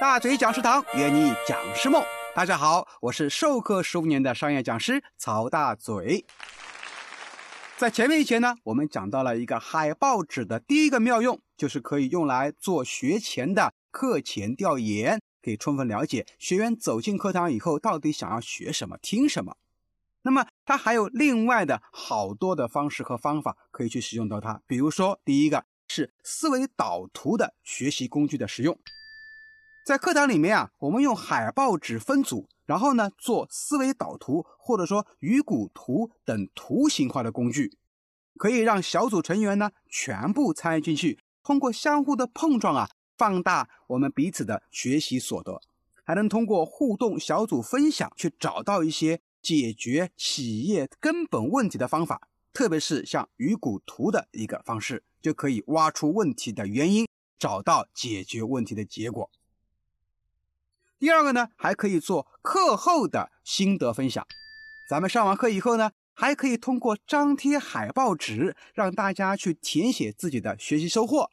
大嘴讲师堂约你讲师梦。大家好，我是授课十五年的商业讲师曹大嘴。在前面一节呢，我们讲到了一个海报纸的第一个妙用，就是可以用来做学前的课前调研，可以充分了解学员走进课堂以后到底想要学什么、听什么。那么它还有另外的好多的方式和方法可以去使用到它，比如说第一个是思维导图的学习工具的使用，在课堂里面啊，我们用海报纸分组，然后呢做思维导图或者说鱼骨图等图形化的工具，可以让小组成员呢全部参与进去，通过相互的碰撞啊，放大我们彼此的学习所得，还能通过互动小组分享去找到一些。解决企业根本问题的方法，特别是像鱼骨图的一个方式，就可以挖出问题的原因，找到解决问题的结果。第二个呢，还可以做课后的心得分享。咱们上完课以后呢，还可以通过张贴海报纸，让大家去填写自己的学习收获。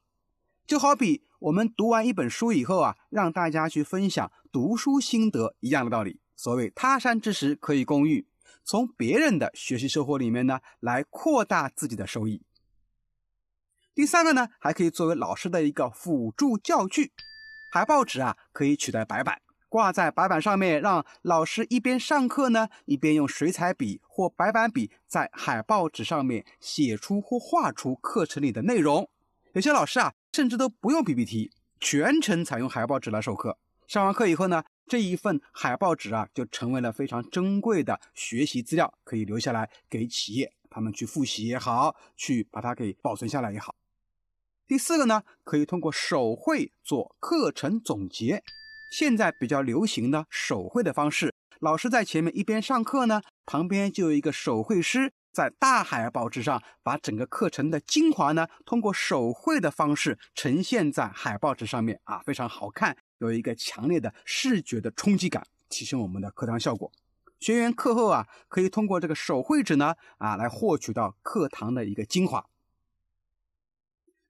就好比我们读完一本书以后啊，让大家去分享读书心得一样的道理。所谓他山之石可以攻玉，从别人的学习收获里面呢，来扩大自己的收益。第三个呢，还可以作为老师的一个辅助教具。海报纸啊，可以取代白板，挂在白板上面，让老师一边上课呢，一边用水彩笔或白板笔在海报纸上面写出或画出课程里的内容。有些老师啊，甚至都不用 PPT，全程采用海报纸来授课。上完课以后呢？这一份海报纸啊，就成为了非常珍贵的学习资料，可以留下来给企业他们去复习也好，去把它给保存下来也好。第四个呢，可以通过手绘做课程总结。现在比较流行的手绘的方式，老师在前面一边上课呢，旁边就有一个手绘师在大海报纸上把整个课程的精华呢，通过手绘的方式呈现在海报纸上面啊，非常好看。有一个强烈的视觉的冲击感，提升我们的课堂效果。学员课后啊，可以通过这个手绘纸呢，啊，来获取到课堂的一个精华。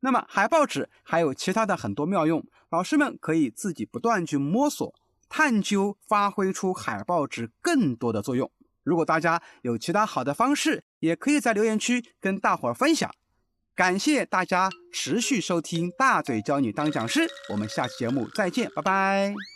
那么海报纸还有其他的很多妙用，老师们可以自己不断去摸索、探究，发挥出海报纸更多的作用。如果大家有其他好的方式，也可以在留言区跟大伙儿分享。感谢大家持续收听大嘴教你当讲师，我们下期节目再见，拜拜。